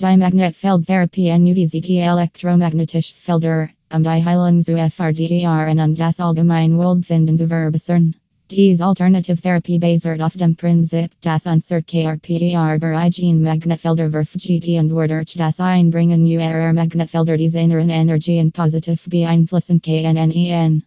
Die Magnetfeldtherapie und die elektromagnetische Felder, um die Heilung zu FRDER und das allgemein Wohlbefinden zu verbessern. Dies alternative therapy basiert auf dem Prinzip, dass unser KRPER bereits Magnetfelder verfügt und wodurch das Einbringen neuer Magnetfelder diese inneren Energien positiv beeinflussen KNNEN.